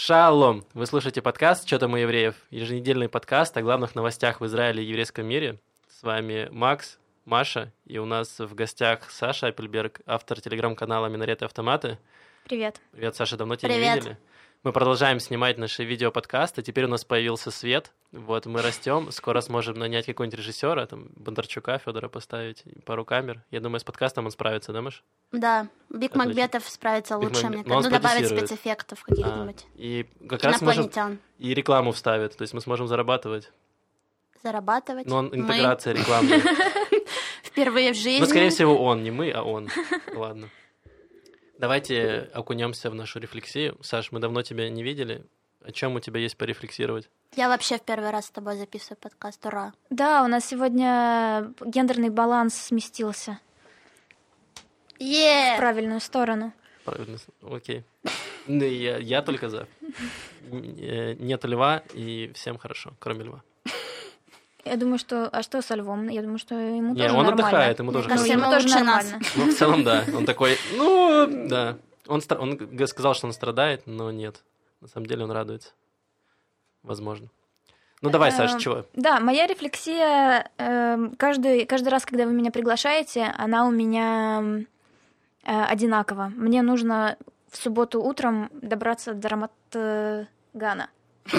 Шалом! Вы слушаете подкаст «Что там у евреев?» Еженедельный подкаст о главных новостях в Израиле и еврейском мире. С вами Макс, Маша, и у нас в гостях Саша Апельберг, автор телеграм-канала «Минареты автоматы». Привет. Привет, Саша, давно тебя Привет. не видели. Мы продолжаем снимать наши видеоподкасты. Теперь у нас появился свет. Вот, мы растем. Скоро сможем нанять какого-нибудь режиссера, там, Бондарчука, Федора поставить, пару камер. Я думаю, с подкастом он справится, да, Маш? Да, Биг Отлично. Макбетов справится Биг лучше, мне он кажется. Ну, добавить спродюсирует. спецэффектов А, каких-нибудь. и как раз можем... Инопланетян. И рекламу вставит, то есть мы сможем зарабатывать. Зарабатывать. Но он Мы интеграция рекламная. впервые в жизни. Ну, скорее всего, он, не мы, а он. Ладно. Давайте окунемся в нашу рефлексию. Саш, мы давно тебя не видели. О чем у тебя есть порефлексировать? Я вообще в первый раз с тобой записываю подкаст. Ура. Да, у нас сегодня гендерный баланс сместился в Е! правильную сторону. Правильно, окей. Ну, Я, я только за. Э, Нет льва, и всем хорошо, кроме льва. Я думаю, что... А что со львом? Я думаю, что ему Не, тоже он нормально. отдыхает, ему тоже кажется, ему тоже нормально. Ну, в целом, да. Он такой, ну, да. Он, он сказал, что он страдает, но нет. На самом деле он радуется. Возможно. Ну, давай, Саш, Эм, чего? Да, моя рефлексия эм, каждый, каждый раз, когда вы меня приглашаете, она у меня э, одинакова. Мне нужно в субботу утром добраться до Рамат-Гана.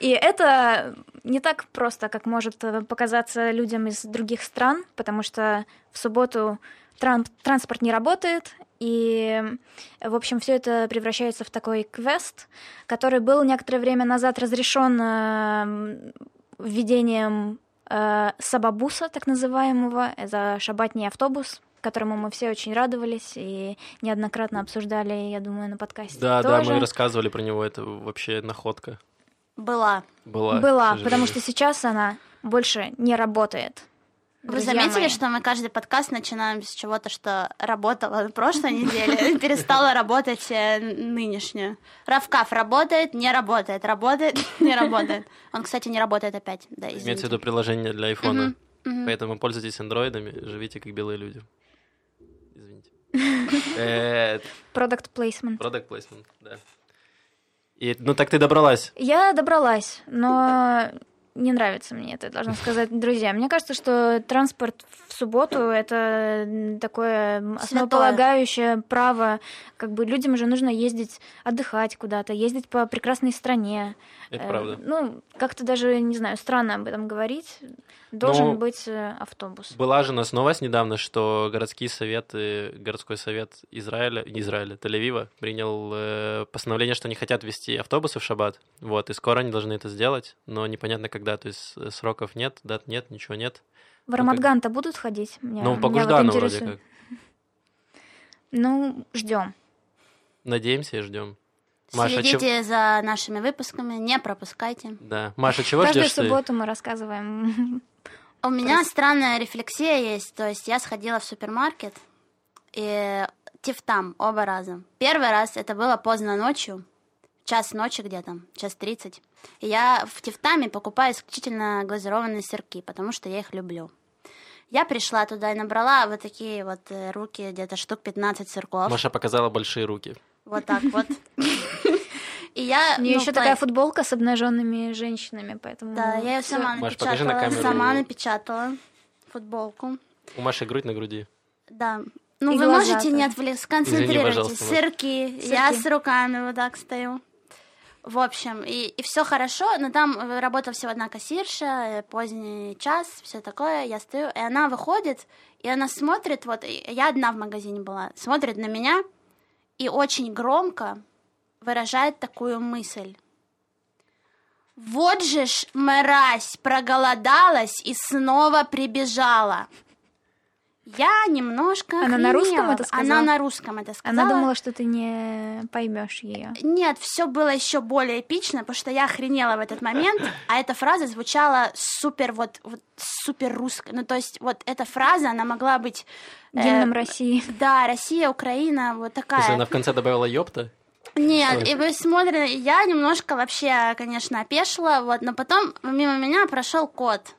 И это не так просто, как может э, показаться людям из других стран, потому что в субботу тран- транспорт не работает, и, в общем, все это превращается в такой квест, который был некоторое время назад разрешен э, введением э, сабабуса, так называемого, это шабатний автобус, которому мы все очень радовались и неоднократно обсуждали, я думаю, на подкасте. Да, да, тоже. мы рассказывали про него, это вообще находка Была. была. Была, потому что сейчас она больше не работает. Вы Друзья заметили, мои. что мы каждый подкаст начинаем с чего-то, что работало на прошлой неделе, перестало работать э, нынешнюю. Равкаф работает, не работает, работает, не работает. Он, кстати, не работает опять. Да, Имеется в виду приложение для айфона. Поэтому пользуйтесь андроидами, живите как белые люди. Извините. Э, Product placement. Product placement, да. И, ну так ты добралась. Я добралась, но не нравится мне это, должна сказать, друзья. Мне кажется, что транспорт в субботу — это такое основополагающее право. Как бы людям же нужно ездить отдыхать куда-то, ездить по прекрасной стране. Это Э, правда. Ну, как-то даже, не знаю, странно об этом говорить. Должен Ну, быть э, автобус. Была же у нас новость недавно, что городские советы, городской совет Израиля, не Израиля, Тель-Авива принял э, постановление, что они хотят вести автобусы в шаббат. Вот, и скоро они должны это сделать, но непонятно когда, то есть э, сроков нет, дат нет, ничего нет. В Рамадган-то будут ходить? Меня, ну, по меня вот Гуждану вроде как. Ну, ждем. Надеемся и ждем. Маша, чё- Следите за нашими выпусками, не пропускайте. Да. Маша, чего Каждую ждешь ты? субботу мы рассказываем. У меня странная рефлексия есть. То есть я сходила в супермаркет и тифтам оба раза. Первый раз это было поздно ночью, час ночи где-то, час тридцать. И я в тифтаме покупаю исключительно глазированные сырки, потому что я их люблю. Я пришла туда и набрала вот такие вот э, руки, где-то штук 15 сырков. Маша показала большие руки. Вот так вот. И я... У нее ну, еще по- такая футболка с обнаженными женщинами, поэтому. Да, я ее сама Маш, покажи на напечатала. камеру. Сама напечатала футболку. У Маши грудь на груди. Да. Ну, И вы можете не отвлекаться, сконцентрируйтесь. Сырки. Я с руками вот так стою. В общем, и, и все хорошо, но там э, работала всего одна кассирша, э, поздний час, все такое, я стою, и она выходит, и она смотрит, вот, я одна в магазине была, смотрит на меня и очень громко выражает такую мысль. Вот же ж мразь проголодалась и снова прибежала. Я немножко Она на русском это сказала? Она на русском это сказала. Она думала, что ты не поймешь ее. Нет, все было еще более эпично, потому что я охренела в этот момент, а эта фраза звучала супер вот, вот супер русско. Ну, то есть вот эта фраза, она могла быть... э, Гимном России. Да, Россия, Украина, вот такая. она в конце добавила ёпта, Нет, и вы смотрите, я немножко вообще, конечно, опешила, вот, но потом мимо меня прошел кот.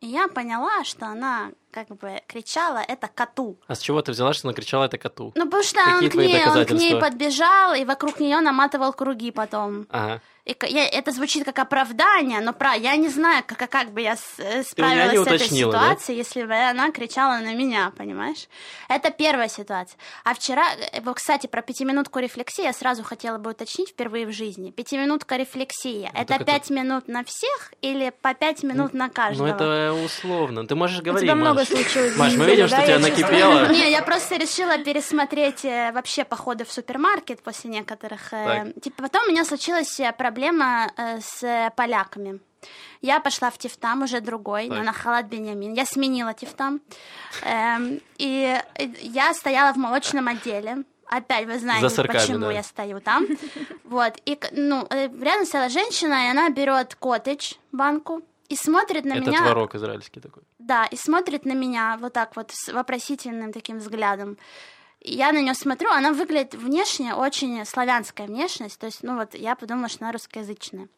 И я поняла, что она как бы кричала это коту. А с чего ты взяла, что она кричала это коту? Ну, потому что Какие он к, ней, он к ней подбежал и вокруг нее наматывал круги потом. Ага. Я- это звучит как оправдание, но про, я не знаю, как, как бы я э, у справилась с этой уточнила, да? ситуацией, если бы она кричала на меня, понимаешь? Это первая ситуация. А вчера, э, кстати, про пятиминутку рефлексии я сразу хотела бы уточнить впервые в жизни. Пятиминутка рефлексии. это так это- пять минут на всех или по пять минут на Ну, каждого? это условно. Ты можешь У говорить, тебя много Маш. случилось. Маш, мы видим, неделю, что да, тебя накипело. Не, я просто решила пересмотреть э, вообще походы в супермаркет после некоторых. Типа потом у меня случилась э, проблема э, с поляками. Я пошла в Тифтам, уже другой, но Так. на халат Бенямин. Я сменила Тифтам. Эм, и э, я стояла в молочном отделе. Опять вы знаете, почему да. я стою там. Вот. И ну, э, рядом стояла женщина, и она берет коттедж, банку, и смотрит на Это меня. творог израильский такой. Да, и смотрит на меня вот так вот с вопросительным таким взглядом. Я на нее смотрю, она выглядит внешне очень славянская внешность, то есть, ну вот, я подумала, что она русскоязычная.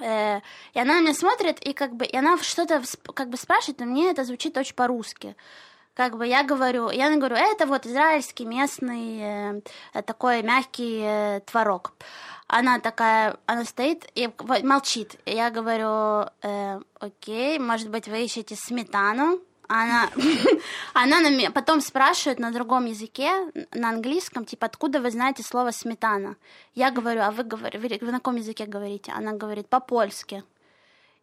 Э, И она на меня смотрит, и как бы, и она что-то как бы спрашивает, но мне это звучит очень по-русски. Как бы я говорю, я говорю, это вот израильский местный э, такой мягкий э, творог. Она такая, она стоит и молчит. Я говорю, э, окей, может быть, вы ищете сметану? Она, она на меня потом спрашивает на другом языке, на английском, типа, откуда вы знаете слово сметана? Я говорю, а вы, говор- вы, на каком языке говорите? Она говорит, по-польски.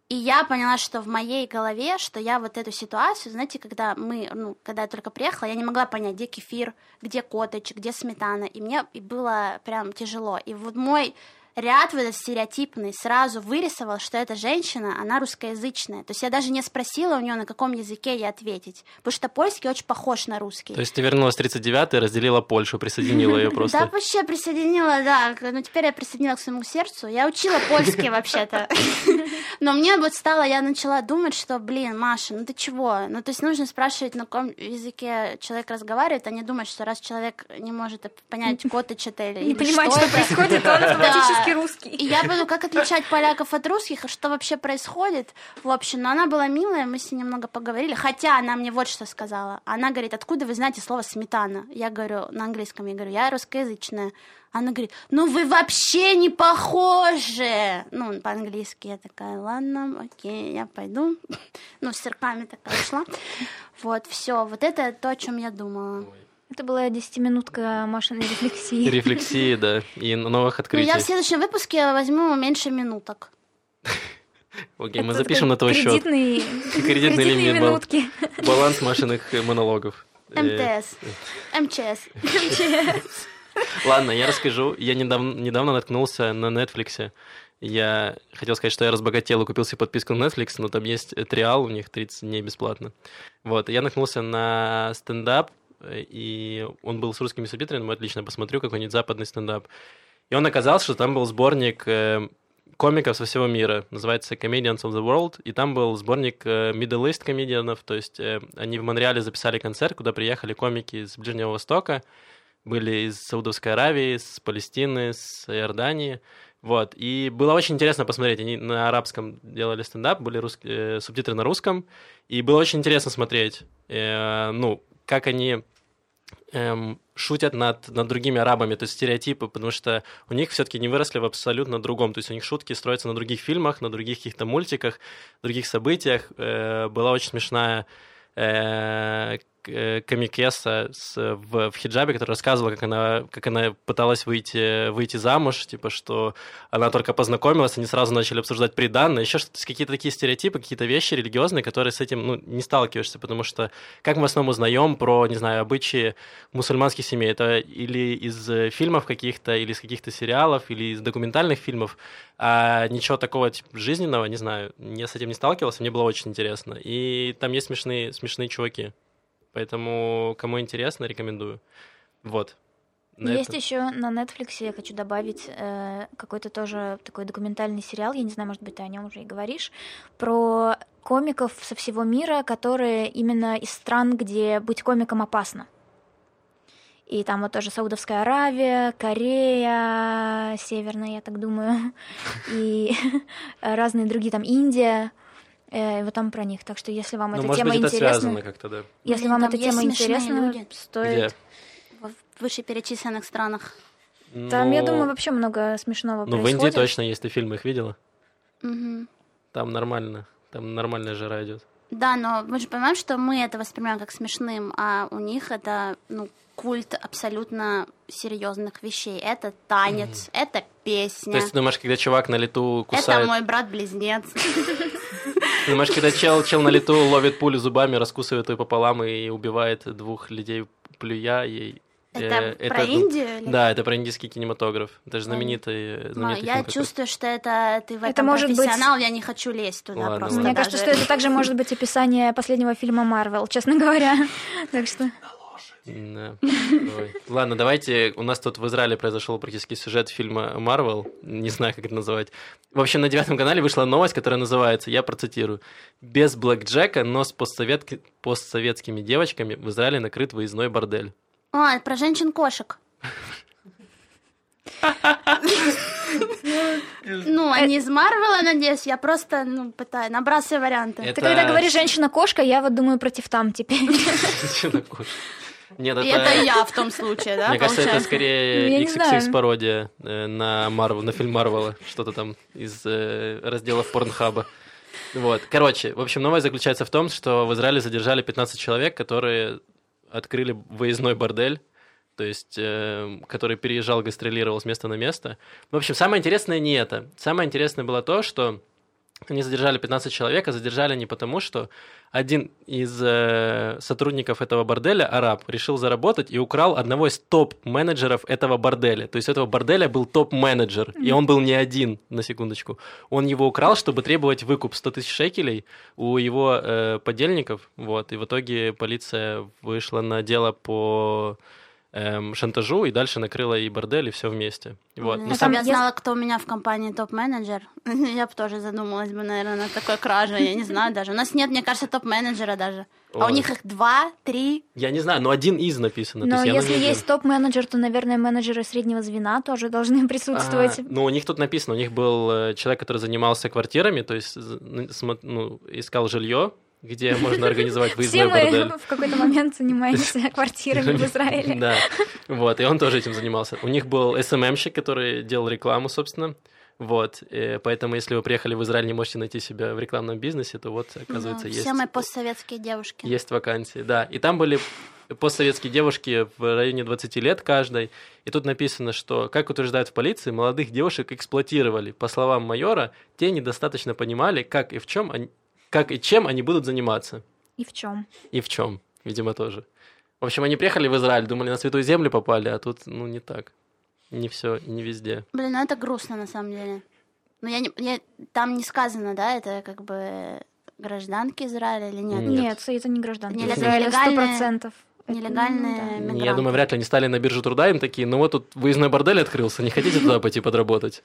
И я поняла, что в моей голове, что я вот эту ситуацию, знаете, когда мы, ну, когда я только приехала, я не могла понять, где кефир, где коттедж, где сметана, и мне было прям тяжело. И вот мой ряд вот этот стереотипный сразу вырисовал, что эта женщина, она русскоязычная. То есть я даже не спросила у нее, на каком языке ей ответить, потому что польский очень похож на русский. То есть ты вернулась в 39-й, разделила Польшу, присоединила ее Да, просто. вообще присоединила, да. Ну, теперь я присоединила к своему сердцу. Я учила польский вообще-то. Но мне вот стало, я начала думать, что, блин, Маша, ну ты чего? Ну, то есть нужно спрашивать, на каком языке человек разговаривает, а не думать, что раз человек не может понять, коттедж это или Не или понимать, что происходит, он автоматически Русский. И я буду, как отличать поляков от русских, что вообще происходит. В общем, но она была милая, мы с ней немного поговорили. Хотя она мне вот что сказала. Она говорит, откуда вы знаете слово сметана? Я говорю на английском, я говорю, я русскоязычная. Она говорит, ну вы вообще не похожи. Ну, по-английски я такая, ладно, окей, я пойду. Ну, с сырками такая шла. Вот, все, вот это то, о чем я думала. Это была десятиминутка Машиной рефлексии. Рефлексии, да, и новых Ну, открытий. я в следующем выпуске возьму меньше минуток. Окей, мы запишем на твой счет. кредитные, минутки. Баланс Машиных э, монологов. Э, МТС. МЧС. Ладно, я расскажу. Я недавно, недавно наткнулся на Netflix. Я хотел сказать, что я разбогател и купил себе подписку на Netflix, но там есть э, триал, у них 30 дней бесплатно. Вот, я наткнулся на стендап, э, и он был с русскими субтитрами, думаю, отлично, посмотрю какой-нибудь западный стендап. И он оказался, что там был сборник э, комиков со всего мира, называется Comedians of the World, и там был сборник э, Middle East комедианов, то есть э, они в Монреале записали концерт, куда приехали комики из Ближнего Востока, были из Саудовской Аравии, с Палестины, с Иордании. Вот. И было очень интересно посмотреть. Они на арабском делали стендап, были рус... э, субтитры на русском. И было очень интересно смотреть, э, ну, как они эм, шутят над, над другими арабами, то есть стереотипы, потому что у них все-таки не выросли в абсолютно другом. То есть у них шутки строятся на других фильмах, на других каких-то мультиках, других событиях. Э, была очень смешная э, комикеса с, в, в хиджабе, которая рассказывала, как она, как она пыталась выйти, выйти замуж, типа, что она только познакомилась, они сразу начали обсуждать приданное, еще какие-то такие стереотипы, какие-то вещи религиозные, которые с этим, ну, не сталкиваешься, потому что как мы в основном узнаем про, не знаю, обычаи мусульманских семей, это или из э, фильмов каких-то, или из каких-то сериалов, или из документальных фильмов, а ничего такого типа, жизненного, не знаю, я с этим не сталкивался, мне было очень интересно. И там есть смешные, смешные чуваки. Поэтому, кому интересно, рекомендую. Вот. На Есть это- еще на Netflix, я хочу добавить э, какой-то тоже такой документальный сериал, я не знаю, может быть, ты о нем уже и говоришь, про комиков со всего мира, которые именно из стран, где быть комиком опасно. И там вот тоже Саудовская Аравия, Корея, Северная, я так думаю, и разные другие, там Индия. Э, вот там про них. Так что если вам Ну, эта может тема быть, это интересна, связано как-то, да. если Блин, вам там эта тема интересна, люди. стоит. Где? В вышеперечисленных странах. Там, я Ну, думаю, вообще много смешного Ну, в происходит. Индии точно есть, ты фильмы их видела? Мгм. Там нормально, там нормальная жара идет. Да, но мы же понимаем, что мы это воспринимаем как смешным, а у них это, ну, культ абсолютно серьезных вещей. Это танец, это песня. То есть ты думаешь, когда чувак на лету Это кусает... мой брат-близнец. Ты думаешь, когда чел, чел на лету ловит пулю зубами, раскусывает ее пополам и убивает двух людей, плюя ей... Это э, про Индию? или- Да, это про индийский кинематограф. Это же знаменитый, Ну, знаменитый я фильм чувствую, что это ты в Это этом может быть- профессионал, я не хочу лезть туда Ладно, просто. Мне кажется, даже. что это также может быть описание последнего фильма Марвел, честно говоря. Так что... Да. Ой. Ладно, давайте. У нас тут в Израиле произошел практически сюжет фильма Марвел. Не знаю, как это называть. В общем, на девятом канале вышла новость, которая называется, я процитирую, «Без Блэк Джека, но с постсоветки- постсоветскими девочками в Израиле накрыт выездной бордель». А, это про женщин-кошек. Ну, они из Марвела, надеюсь, я просто, ну, пытаюсь, набрасываю варианты. Ты когда говоришь «женщина-кошка», я вот думаю против там теперь. Женщина-кошка. Нет, И это я в том случае, да, Мне кажется, это скорее Ну, я не XXX знаю. пародия э, на Марвел, на фильм Марвела, что-то там из э, разделов Порнхаба. Вот. Короче, в общем, новость заключается в том, что в Израиле задержали 15 человек, которые открыли выездной бордель, то есть, э, который переезжал, гастролировал с места на место. В общем, самое интересное не это. Самое интересное было то, что они задержали 15 человек, а задержали не потому, что один из э, сотрудников этого борделя, араб, решил заработать и украл одного из топ-менеджеров этого борделя. То есть у этого борделя был топ-менеджер, и он был не один, на секундочку. Он его украл, чтобы требовать выкуп 100 тысяч шекелей у его э, подельников. Вот, и в итоге полиция вышла на дело по эм, шантажу и дальше накрыла и бордель, и все вместе. Вот. Но Если сам- бы я знала, кто у меня в компании топ-менеджер, я бы тоже задумалась бы, наверное, над такой кражей. Я не знаю даже. У нас нет, мне кажется, топ-менеджера даже. А у них их два, три. Я не знаю, но один из написано. Но если есть топ-менеджер, то, наверное, менеджеры среднего звена тоже должны присутствовать. А, ну, у них тут написано, у них был э, человек, который занимался квартирами, то есть ну, ну, искал жилье, где можно организовать Все выездной мы бордель. в какой-то момент занимаемся квартирами в Израиле. Да, вот, и он тоже этим занимался. У них был СММщик, который делал рекламу, собственно. Вот, э, поэтому если вы приехали в Израиль, не можете найти себя в рекламном бизнесе, то вот, оказывается, Да, есть, Все мы постсоветские девушки. есть вакансии. Да, и там были постсоветские девушки в районе 20 лет каждой. И тут написано, что, как утверждают в полиции, молодых девушек эксплуатировали. По словам майора, те недостаточно понимали, как и в чем они, как и чем они будут заниматься. И в чем? И в чем, видимо, тоже. В общем, они приехали в Израиль, думали, на Святую Землю попали, а тут, ну, не так. Не все, не везде. Блин, ну это грустно на самом деле. Ну я не, я- там не сказано, да, это как бы гражданки Израиля или нет? Нет. Нет, это не гражданки Нелег- Израиля, сто нелегальные- процентов. Это, Нелегальные ну, да. мигранты. Я думаю, вряд ли они стали на биржу труда, им такие, ну вот тут выездной бордель открылся, не хотите туда пойти подработать?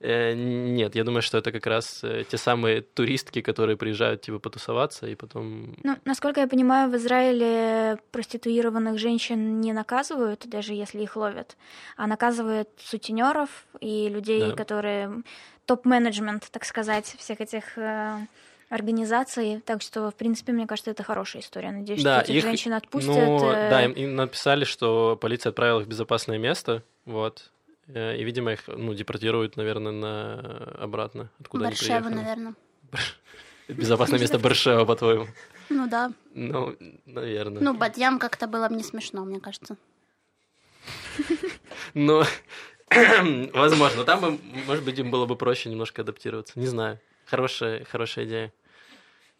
Э, Нет, я думаю, что это как раз э, те самые туристки, которые приезжают типа потусоваться и потом... Ну, насколько я понимаю, в Израиле проституированных женщин не наказывают, даже если их ловят, а наказывают сутенеров и людей, Да. которые топ-менеджмент, так сказать, всех этих э, организаций. Так что, в принципе, мне кажется, это хорошая история. Надеюсь, Да, что этих их- женщин отпустят. Ну, да, им, им написали, что полиция отправила их в безопасное место, вот. Э, И, видимо, их, ну, депортируют, наверное, на... обратно, откуда они Баршева, приехали. наверное. Безопасное место Баршева, по-твоему? Ну да. Ну, наверное. Ну, Бадьям как-то было бы не смешно, мне кажется. Ну, возможно. Там, бы, может быть, им было бы проще немножко адаптироваться. Не знаю. Хорошая, хорошая идея.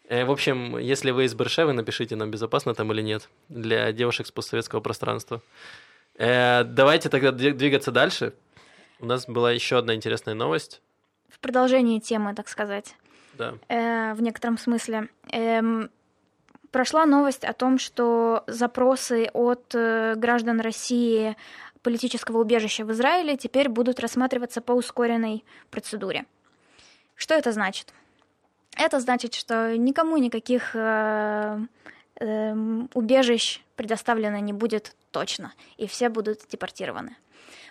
Э, В общем, если вы из Бершевы, напишите нам, безопасно там или нет, для девушек с постсоветского пространства. Э, Давайте тогда дви- двигаться дальше. У нас была еще одна интересная новость. В продолжении темы, так сказать. Да. э, в некотором смысле. Эм, прошла новость о том, что запросы от э, граждан России политического убежища в Израиле теперь будут рассматриваться по ускоренной процедуре. Что это значит? Это значит, что никому никаких э, эм, убежищ предоставлено не будет точно, и все будут депортированы.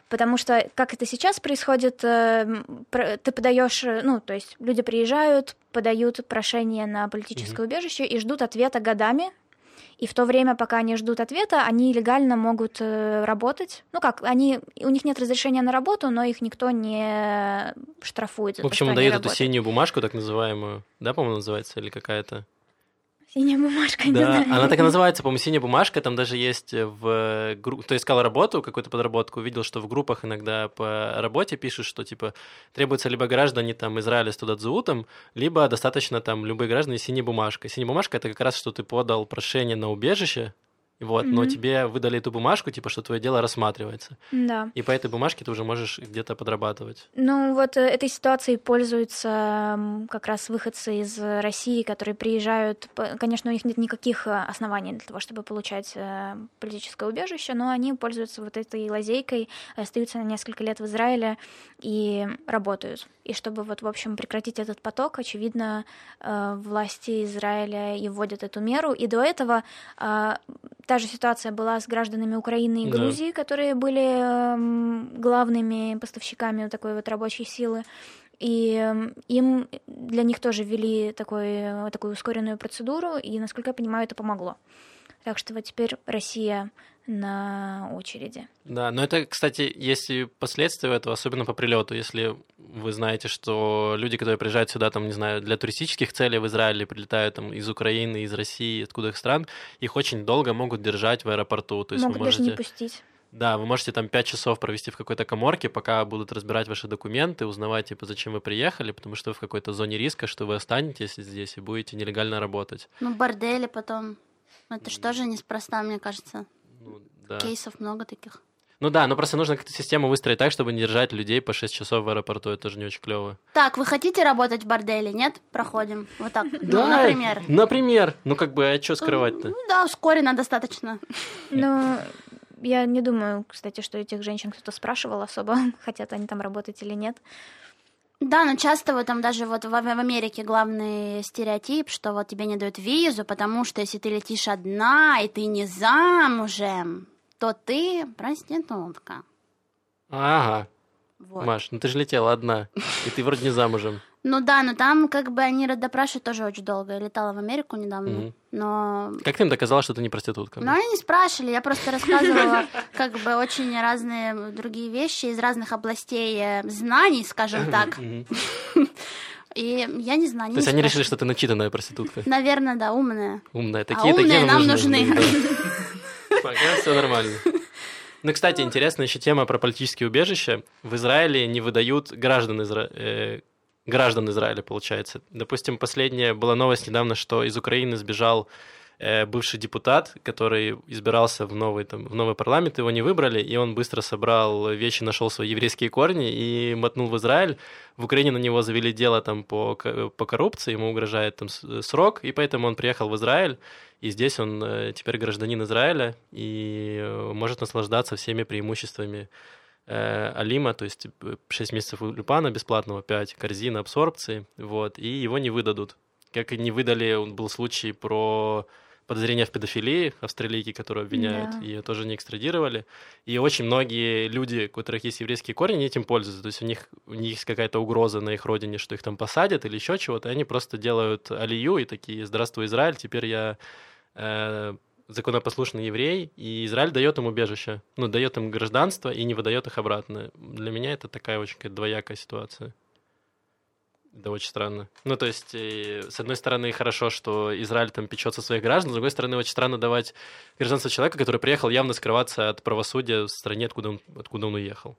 Потому что, как это сейчас происходит, э, ты подаешь, э, ну, то есть люди приезжают, подают прошение на политическое mm-hmm. убежище и ждут ответа годами, и в то время, пока они ждут ответа, они легально могут э, работать. Ну как, они, у них нет разрешения на работу, но их никто не штрафует. За в общем, то, дают эту синюю бумажку, так называемую, да, по-моему, называется, или какая-то? Синяя бумажка, да, знаю. она так и называется, по-моему, синяя бумажка. Там даже есть в группе... То есть искал работу, какую-то подработку, увидел, что в группах иногда по работе пишут, что, типа, требуется либо граждане там Израиля с Тудадзуутом, либо достаточно там любые граждане с синей бумажкой. Синяя бумажка — это как раз, что ты подал прошение на убежище, вот, mm-hmm. но тебе выдали эту бумажку, типа, что твое дело рассматривается. Да. И по этой бумажке ты уже можешь где-то подрабатывать. Ну, вот э, этой ситуацией пользуются как раз выходцы из России, которые приезжают. Конечно, у них нет никаких э, оснований для того, чтобы получать э, политическое убежище, но они пользуются вот этой лазейкой, остаются на несколько лет в Израиле и работают. И чтобы вот, в общем, прекратить этот поток, очевидно, власти Израиля и вводят эту меру. И до этого Та же ситуация была с гражданами Украины и Грузии, да. которые были эм, главными поставщиками такой вот рабочей силы. И эм, им для них тоже ввели такой, такую ускоренную процедуру, и, насколько я понимаю, это помогло. Так что вот теперь Россия на очереди. Да, но это, кстати, есть и последствия этого, особенно по прилету. Если вы знаете, что люди, которые приезжают сюда, там, не знаю, для туристических целей в Израиле, прилетают там из Украины, из России, откуда их стран, их очень долго могут держать в аэропорту. То есть могут вы можете... даже не пустить. Да, вы можете там пять часов провести в какой-то коморке, пока будут разбирать ваши документы, узнавать, типа, зачем вы приехали, потому что вы в какой-то зоне риска, что вы останетесь здесь и будете нелегально работать. Ну, бордели потом. Это что же неспроста, мне кажется. Ну, да. Кейсов много таких. Ну да, но просто нужно как-то систему выстроить так, чтобы не держать людей по 6 часов в аэропорту. Это тоже не очень клево. Так, вы хотите работать в борделе? Нет? Проходим. Вот так. Ну, например. Например. Ну как бы, а что скрывать-то? Ну да, ускоренно достаточно. Ну, я не думаю, кстати, что этих женщин кто-то спрашивал особо, хотят они там работать или нет. Да, но часто вот там даже вот в, Америке главный стереотип, что вот тебе не дают визу, потому что если ты летишь одна и ты не замужем, то ты проститутка. Ага. Вот. Маш, ну ты же летела одна, и ты вроде не замужем. Ну да, но там как бы они допрашивают тоже очень долго. Я летала в Америку недавно, но... Как ты им доказала, что ты не проститутка? Ну, они не спрашивали, я просто рассказывала как бы очень разные другие вещи из разных областей э, знаний, скажем так. И я не знаю. То есть они решили, что ты начитанная проститутка? Наверное, да, умная. Умная. А такие, а умные нам нужны. Пока все нормально. Ну, кстати, интересная еще тема про политические убежища. В Израиле не выдают граждан Изра... граждан Израиля, получается. Допустим, последняя была новость недавно, что из Украины сбежал э, бывший депутат, который избирался в новый, там, в новый парламент, его не выбрали, и он быстро собрал вещи, нашел свои еврейские корни и мотнул в Израиль. В Украине на него завели дело там по, по коррупции, ему угрожает там срок, и поэтому он приехал в Израиль, и здесь он э, теперь гражданин Израиля и э, может наслаждаться всеми преимуществами э, Алима, то есть 6 типа, месяцев Люпана бесплатного, 5 корзин абсорбции, вот, и его не выдадут. Как и не выдали, был случай про подозрение в педофилии австралийки, которую обвиняют, да. ее тоже не экстрадировали. И очень многие люди, у которых есть еврейские корни, они этим пользуются. То есть у них, у них есть какая-то угроза на их родине, что их там посадят или еще чего-то, и они просто делают алию и такие «Здравствуй, Израиль, теперь я э, законопослушный еврей, и Израиль дает им убежище, ну, дает им гражданство и не выдает их обратно. Для меня это такая очень двоякая ситуация. Да, очень странно. Ну, то есть, и, с одной стороны, хорошо, что Израиль там печется своих граждан, с другой стороны, очень странно давать гражданство человека, который приехал явно скрываться от правосудия в стране, откуда он, откуда он уехал.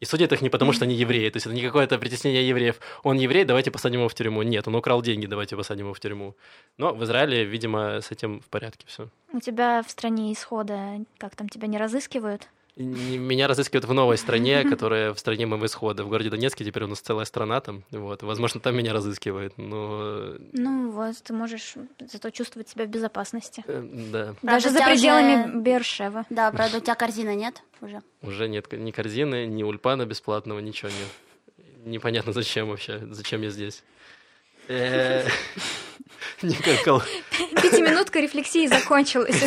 И судят их не потому, что они евреи. То есть это не какое-то притеснение евреев. Он еврей, давайте посадим его в тюрьму. Нет, он украл деньги, давайте посадим его в тюрьму. Но в Израиле, видимо, с этим в порядке все. У тебя в стране исхода, как там, тебя не разыскивают? Меня разыскивают в новой стране, которая в стране моего исхода. В городе Донецке теперь у нас целая страна там. Вот. Возможно, там меня разыскивают, но... Ну вот, ты можешь зато чувствовать себя в безопасности. Э, да. Даже за пределами. Бершева. Да, правда, у тебя корзина нет уже? Уже нет ни корзины, ни ульпана бесплатного, ничего нет. Непонятно, зачем вообще, зачем я здесь. Э, Никакого. Пятиминутка рефлексии закончилась.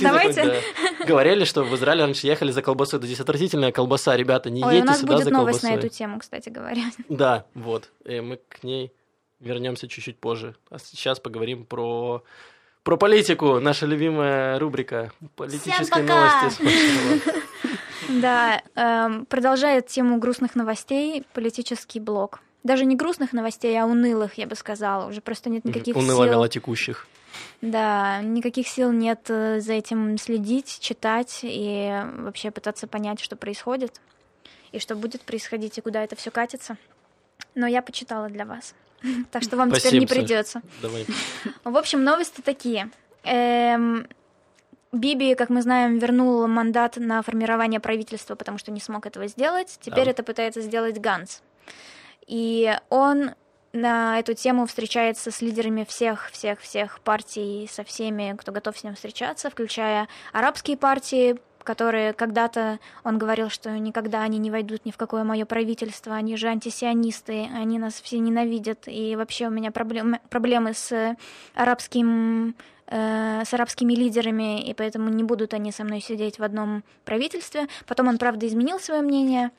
давайте. да. Говорили, что в Израиле раньше ехали за колбасой. Это здесь отвратительная колбаса, ребята, не Ой, у едьте нас сюда будет за новость на колбасой. эту тему, кстати говоря. Да, вот. Мы к ней вернемся чуть-чуть позже. А сейчас поговорим про про политику, наша любимая рубрика политические новости. Да, эм, продолжает тему грустных новостей политический блок. Даже не грустных новостей, а унылых, я бы сказала. Уже просто нет никаких Уныло сил. мелотекущих. Да, никаких сил нет э, за этим следить, читать и вообще пытаться понять, что происходит и что будет происходить и куда это все катится. Но я почитала для вас. Так что вам теперь Спасибо, не Саш. придется. Давай. В общем, новости такие. Эм, Биби, как мы знаем, вернул мандат на формирование правительства, потому что не смог этого сделать. Теперь Да. это пытается сделать Ганс. И он на эту тему встречается с лидерами всех-всех-всех партий, со всеми, кто готов с ним встречаться, включая арабские партии, которые когда-то он говорил, что никогда они не войдут ни в какое мое правительство, они же антисионисты, они нас все ненавидят, и вообще у меня проблемы, проблемы с арабским э, с арабскими лидерами, и поэтому не будут они со мной сидеть в одном правительстве. Потом он, правда, изменил свое мнение,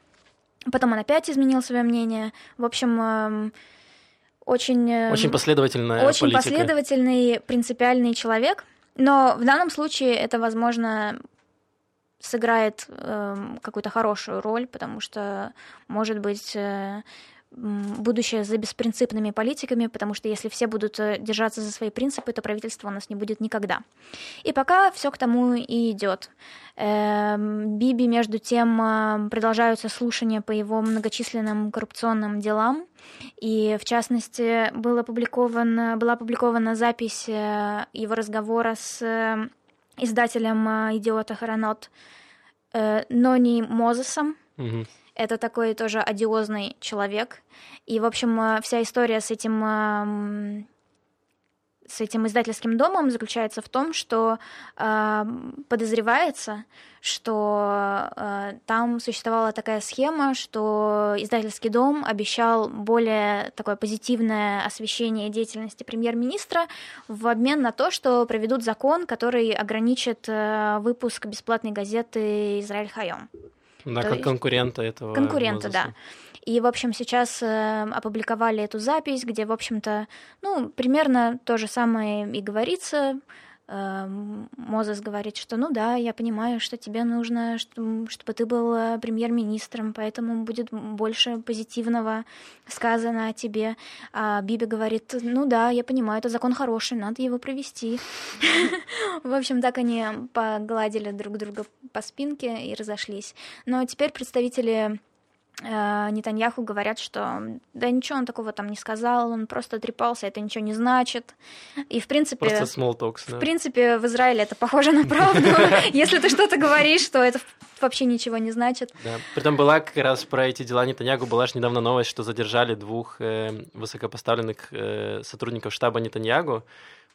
потом он опять изменил свое мнение. В общем, эм, очень... эм, Очень последовательная очень политика. последовательный, принципиальный человек, но в данном случае это, возможно, сыграет эм, какую-то хорошую роль, потому что, может быть, э, будущее за беспринципными политиками, потому что если все будут э, держаться за свои принципы, то правительства у нас не будет никогда. И пока все к тому и идет. Эм, Биби, между тем, э, продолжаются слушания по его многочисленным коррупционным делам. И, в частности, был опубликован, была опубликована запись э, его разговора с издателем «Идиота Харанот» Нони Мозесом. Мгм. Это такой тоже одиозный человек. И, в общем, э, вся история с этим, эм, с этим издательским домом заключается в том, что эм, подозревается, что э, там существовала такая схема, что издательский дом обещал более такое позитивное освещение деятельности премьер-министра в обмен на то, что проведут закон, который ограничит э, выпуск бесплатной газеты «Израиль Хайом». Да, как конкурента этого. Конкурента, Мозеса. да. И, в общем, сейчас э, опубликовали эту запись, где, в общем-то, ну, примерно то же самое и говорится. Э, Мозес говорит, что, ну да, я понимаю, что тебе нужно, что- чтобы ты был э, премьер-министром, поэтому будет больше позитивного сказано о тебе. А Биби говорит, ну да, я понимаю, это закон хороший, надо его провести. В общем, так они погладили друг друга по спинке и разошлись. Но теперь представители Нетаньяху говорят, что да ничего он такого там не сказал, он просто трепался, это ничего не значит. И в принципе... Просто small talks, да. В принципе, в Израиле это похоже на правду. Если ты что-то говоришь, то это вообще ничего не значит. Да. Притом была как раз про эти дела Нетаньягу, была же недавно новость, что задержали двух э, высокопоставленных э, сотрудников штаба Нетаньягу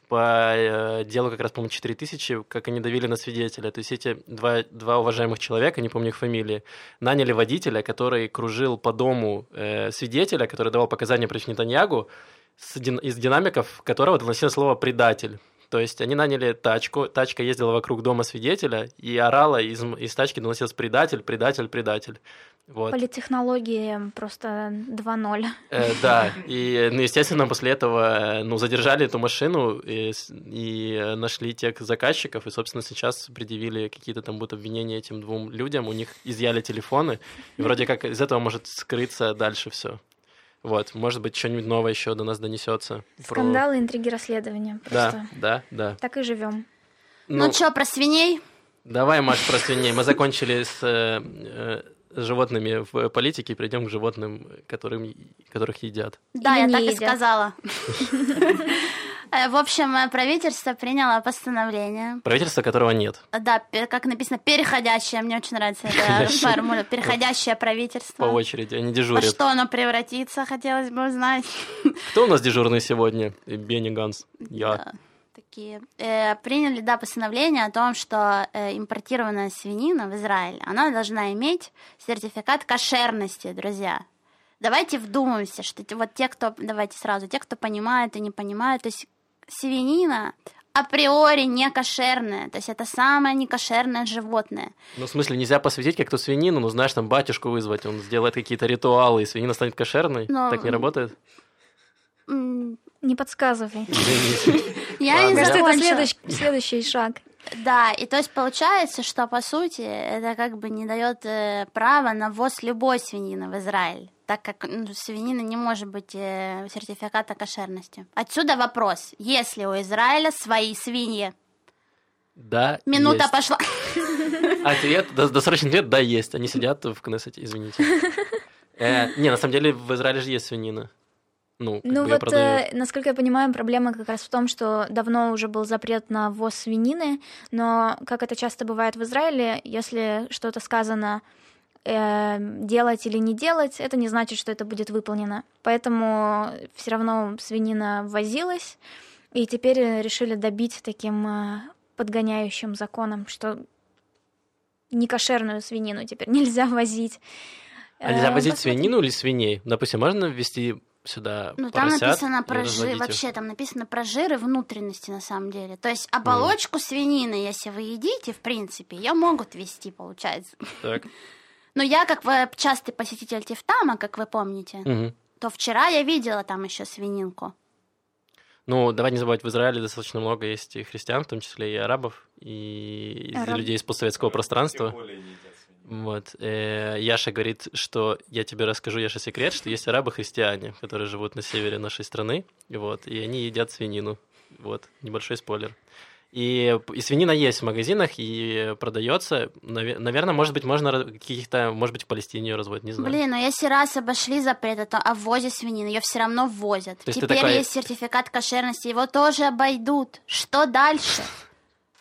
по э, делу как раз, по-моему, 4000, как они давили на свидетеля. То есть эти два, два уважаемых человека, не помню их фамилии, наняли водителя, который кружил по дому э, свидетеля, который давал показания против Нетаньягу, с из динамиков которого доносило слово «предатель». То есть они наняли тачку, тачка ездила вокруг дома свидетеля и орала, из, из тачки доносилось «предатель, предатель, предатель». Вот. Политтехнологии просто 2.0. Э, да, и, ну, естественно, после этого, э, ну, задержали эту машину и, и, нашли тех заказчиков, и, собственно, сейчас предъявили какие-то там будут обвинения этим двум людям, у них изъяли телефоны, и вроде как из этого может скрыться дальше все. Вот, может быть, что-нибудь новое еще до нас донесется. про- Скандалы, интриги, расследования. Да, Просто да, да. так и живем. Ну, чё, про свиней? Давай, Маш, про свиней. Мы закончили с э, э, животными в политике, перейдем к животным, которым, которых едят. Да, Или я так и едят. сказала. Э, В общем, э, правительство приняло постановление. Правительства, которого нет. Да, как написано, переходящее. Мне очень нравится эта формула. Переходящее По правительство. очереди, они Во дежурят. что оно превратится, хотелось бы узнать. Кто у нас дежурный сегодня? Бенни Ганс. Я. Да, Такие. Э, приняли, да, постановление о том, что э, импортированная свинина в Израиль, она должна иметь сертификат кошерности, друзья. Давайте вдумаемся, что вот те, кто, давайте сразу, те, кто понимает и не понимает, то есть свинина априори не кошерная, то есть это самое некошерное животное. Ну, в смысле, нельзя посвятить как-то свинину, ну, знаешь, там батюшку вызвать, он сделает какие-то ритуалы, и свинина станет кошерной? Но- Так не работает? Не подсказывай. Извините. Я не кажется, это следующий шаг. Да, и то есть получается, что по сути это как бы не дает э, права на ввоз любой свинины в Израиль, так как ну, свинина не может быть э, сертификата кошерности. Отсюда вопрос: если у Израиля свои свиньи? Да, Минута есть. пошла. Ответ, дос- досрочный ответ, да, есть. Они сидят в Кнессете, извините. Э, Не, на самом деле в Израиле же есть свинина. Ну, как Ну вот, продают. э, насколько я понимаю, проблема как раз в том, что давно уже был запрет на ввоз свинины, но, как это часто бывает в Израиле, если что-то сказано э, делать или не делать, это не значит, что это будет выполнено. Поэтому все равно свинина ввозилась, и теперь э, решили добить таким э, подгоняющим законом, что некошерную свинину теперь нельзя возить. А нельзя Э, возить посмотрим. свинину или свиней? Допустим, можно ввести сюда Ну там написано про жир, разводить их? вообще там написано про жир и внутренности на самом деле. То есть оболочку свинины, если вы едите, в принципе, ее могут вести, получается. Так. Но я, как вы частый посетитель Тифтама, как вы помните, Мгм. то вчера я видела там еще свининку. Ну, давай не забывать, в Израиле достаточно много есть и христиан, в том числе и арабов, и Араб. людей из постсоветского пространства. Вот. Э, Яша говорит, что я тебе расскажу, Яша, секрет, что есть арабы-христиане, которые живут на севере нашей страны, вот, и они едят свинину. Вот, небольшой спойлер. И, и свинина есть в магазинах и продается. Наверное, может быть, можно каких-то, может быть, в Палестине ее разводят, не знаю. Блин, ну если раз обошли запрет это о ввозе свинины, ее все равно ввозят. То есть Теперь такая- есть сертификат кошерности, его тоже обойдут. Что дальше?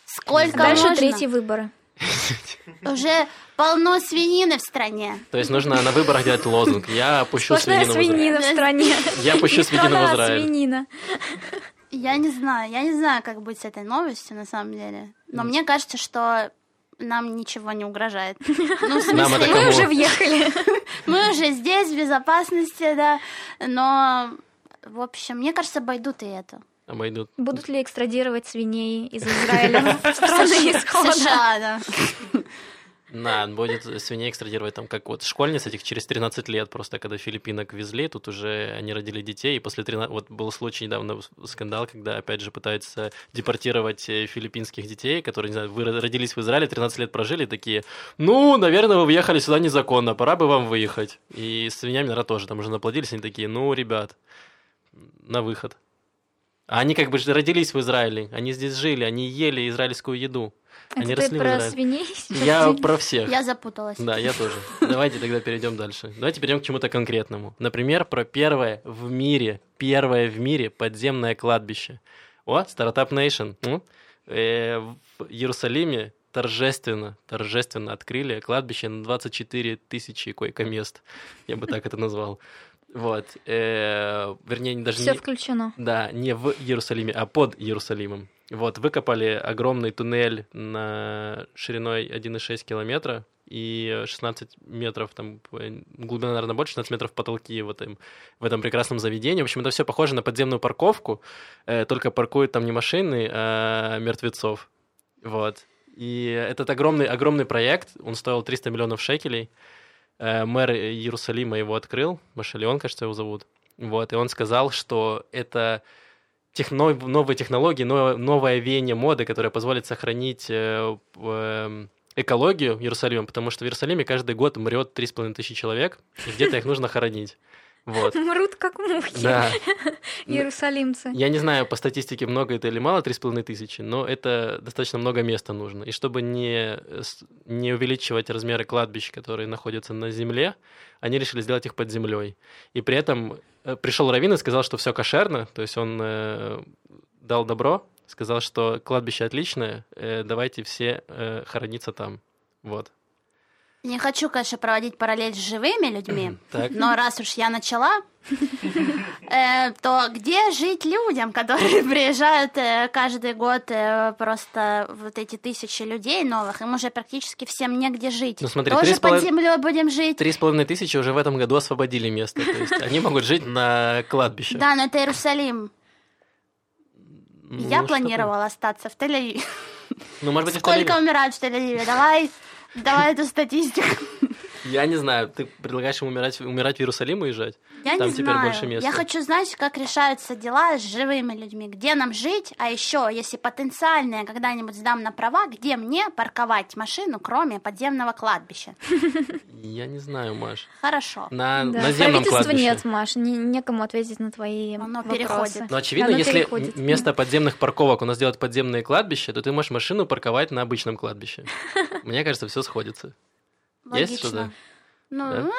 Сколько Дальше можно? третьи выборы. Уже полно свинины в стране. То есть нужно на выборах делать лозунг. Я пущу Сплошная свинину в Израиль. свинина в стране. Я пущу свинину в а Израиль. свинина. Я не знаю, я не знаю, как быть с этой новостью на самом деле. Но мне кажется, что нам ничего не угрожает. Ну, в смысле? Мы уже въехали. мы уже здесь, в безопасности, да. Но, в общем, мне кажется, обойдут и это. Обойдут. Будут ли экстрадировать свиней из Израиля в страны исхода? США, да. Да, будет свиней экстрадировать там, как вот школьниц этих через 13 лет, просто когда филиппинок везли, тут уже они родили детей, и после 13... Вот был случай недавно, скандал, когда, опять же, пытаются депортировать э, филиппинских детей, которые, не знаю, вы родились в Израиле, 13 лет прожили, такие, ну, наверное, вы въехали сюда незаконно, пора бы вам выехать. И свиньями, наверное, тоже там уже наплодились, они такие, ну, ребят, на выход. А они как бы родились в Израиле, они здесь жили, они ели израильскую еду. Они Это ты росли про свиней? Я про всех. Я запуталась. Да, я тоже. Давайте тогда перейдем дальше. Давайте перейдем к чему-то конкретному. Например, про первое в мире, первое в мире подземное кладбище. О, Startup Nation. М? Э, В Иерусалиме торжественно, торжественно открыли кладбище на 24 тысячи койко-мест. Я бы так это назвал. Вот. Э, Вернее, даже Все не... включено. Да, не в Иерусалиме, а под Иерусалимом. Вот, выкопали огромный туннель на шириной 1,6 километра и 16 метров, там, глубина, наверное, больше, 16 метров потолки в этом, в этом прекрасном заведении. В общем, это все похоже на подземную парковку, э, только паркуют там не машины, а мертвецов. Вот. И этот огромный, огромный проект, он стоил 300 миллионов шекелей. Э, Мэр Иерусалима его открыл, Машалион, кажется, его зовут. Вот, и он сказал, что это техно- новые технологии, но- новое веяние моды, которое позволит сохранить э, эм, экологию Иерусалима, потому что в Иерусалиме каждый год мрет 3,5 тысячи человек, и где-то их нужно хоронить. Вот. Мрут как мухи. Да. Иерусалимцы. Я не знаю, по статистике, много это или мало, 3,5 тысячи, но это достаточно много места нужно. И чтобы не, с- не увеличивать размеры кладбищ, которые находятся на земле, они решили сделать их под землей. И при этом э, пришел Равин и сказал, что все кошерно, то есть он э, дал добро, сказал, что кладбище отличное, э, давайте все э, хорониться там. Вот. Не хочу, конечно, проводить параллель с живыми людьми, но раз уж я начала, э, то где жить людям, которые приезжают э, каждый год э, просто вот эти тысячи людей новых, им уже практически всем негде жить. Ну, смотри, три Тоже под землей будем жить. Три с половиной тысячи уже в этом году освободили место, то есть они могут жить на кладбище. Да, но это Иерусалим. Ну, Я что-то- планировала остаться в Тель-Авиве. Ну, может быть, Сколько умирают в Тель-Авиве? Давай, давай эту статистику. Я не знаю, ты предлагаешь им умирать, умирать в Иерусалим и уезжать? Я Там не теперь знаю. больше места. Я хочу знать, как решаются дела с живыми людьми, где нам жить, а еще, если потенциально я когда-нибудь сдам на права, где мне парковать машину, кроме подземного кладбища. Я не знаю, Маш. Хорошо. На Да, наземном правительства кладбище. нет, Маш, не- некому ответить на твои Оно вопросы. переходит. Но очевидно, Оно если переходит. вместо подземных парковок у нас делают подземные кладбища, то ты можешь машину парковать на обычном кладбище. Мне кажется, все сходится. Есть что-то? Логично. Ну, Да?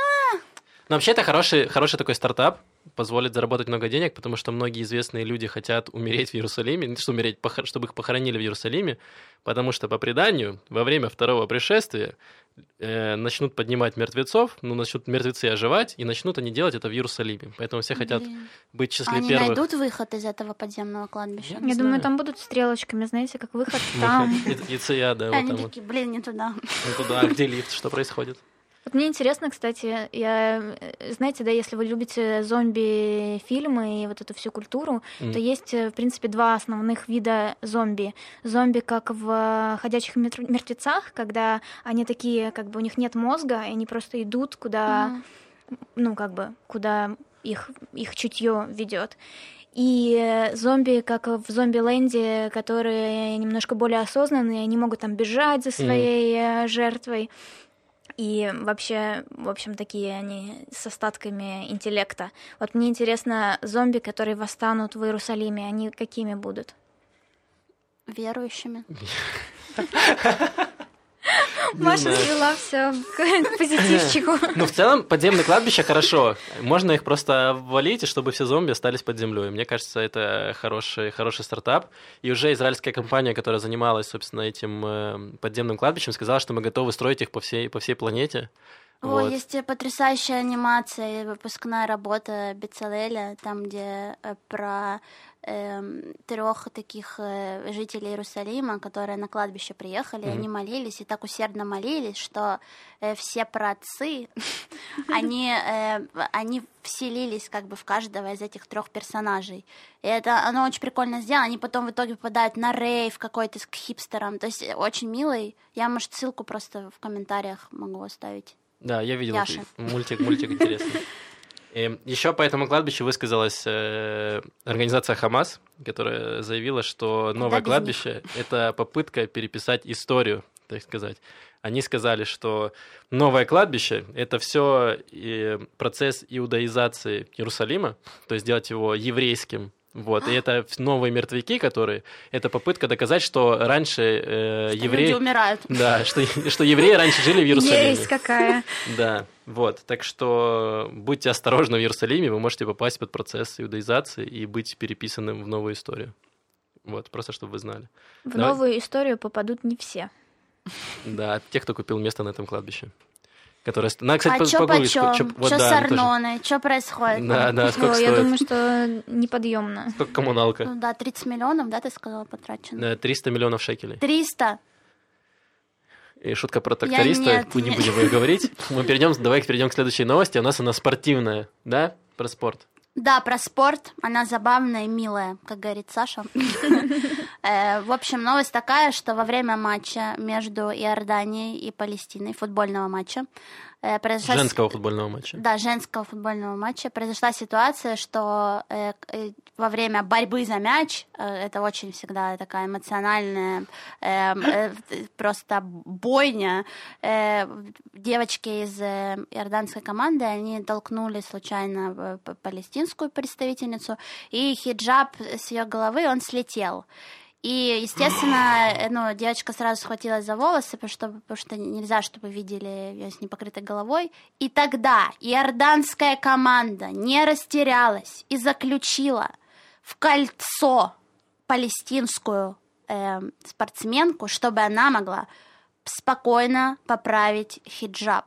Но вообще это хороший, хороший такой стартап, позволит заработать много денег, потому что многие известные люди хотят умереть в Иерусалиме, не то, что умереть, чтобы их похоронили в Иерусалиме, потому что по преданию во время второго пришествия э, начнут поднимать мертвецов, ну, начнут мертвецы оживать, и начнут они делать это в Иерусалиме. Поэтому все хотят блин. быть числе Они первых. найдут выход из этого подземного кладбища? Я Я не думаю, знаю. там будут стрелочками, знаете, как выход там. Яция, да, вот Они такие, блин, не туда. Ну, туда, где лифт, что происходит? Вот мне интересно, кстати, я, э, знаете, да, если вы любите зомби-фильмы и вот эту всю культуру, Мгм. то есть, э, в принципе, два основных вида зомби. Зомби как в э, «Ходячих мертв- мертвецах», когда они такие, как бы у них нет мозга, и они просто идут, куда, Мгм. ну, как бы, куда их, их чутье ведет. И зомби, как в зомби-ленде, которые немножко более осознанные, они могут там бежать за своей э, жертвой. И вообще, в общем, такие они с остатками интеллекта. Вот мне интересно, зомби, которые восстанут в Иерусалиме, они какими будут? Верующими. Маша свела все к позитивчику. Ну, в целом, подземные кладбища хорошо. Можно их просто обвалить, и чтобы все зомби остались под землей. Мне кажется, это хороший, хороший стартап. И уже израильская компания, которая занималась, собственно, этим э, подземным кладбищем, сказала, что мы готовы строить их по всей, по всей планете. О, Вот. есть э, потрясающая анимация, и выпускная работа Бецалеля, там, где э, про трех таких э, жителей Иерусалима, которые на кладбище приехали, Мгм. они молились и так усердно молились, что э, все праотцы, они, э, они вселились как бы в каждого из этих трех персонажей. И это оно очень прикольно сделано. Они потом в итоге попадают на рейв какой-то с к хипстерам. То есть э, очень милый. Я, может, ссылку просто в комментариях могу оставить. Да, я видел Яша. мультик, мультик интересный. Еще по этому кладбищу высказалась э, организация Хамас, которая заявила, что новое без кладбище — это попытка переписать историю, так сказать. Они сказали, что новое кладбище — это все процесс иудаизации Иерусалима, то есть сделать его еврейским. Вот, и это новые мертвяки, которые... Это попытка доказать, что раньше э, Что евреи... Люди умирают. Да, что, что евреи раньше жили в Иерусалиме. Есть какая. Да, вот. Так что будьте осторожны в Иерусалиме, вы можете попасть под процесс иудаизации и быть переписанным в новую историю. Вот, просто чтобы вы знали. В Давай. новую историю попадут не все. Да, те, кто купил место на этом кладбище. Которое... ст- Надо, кстати, а по- чё погуглить, сколько- чё- вот Чё да, с тоже. Арноной? Чё происходит? Да, да, сколько я стоит? думаю, что неподъемно. Сколько коммуналка? Ну да, 30 миллионов, да, ты сказала, потрачено? Да, 300 миллионов шекелей. 300? И шутка про тракториста, нет, не нет. будем ее говорить. Мы перейдем, давай перейдем к следующей новости. У нас она спортивная, да? Про спорт. Да, про спорт. Она забавная и милая, как говорит Саша. Э, В общем, новость такая, что во время матча между Иорданией и Палестиной, футбольного матча, произошла... с- Женского футбольного матча. Да, женского футбольного матча произошла ситуация, что э, э, во время борьбы за мяч, э, это очень всегда такая эмоциональная эм, э, э, просто бойня, э, девочки из э, иорданской команды, они толкнули случайно э, палестинскую представительницу, и хиджаб с ее головы, он слетел. И, естественно, э, ну, девочка сразу схватилась за волосы, потому что, потому что нельзя, чтобы видели ее с непокрытой головой. И тогда иорданская команда не растерялась и заключила в кольцо палестинскую э, спортсменку, чтобы она могла спокойно поправить хиджаб.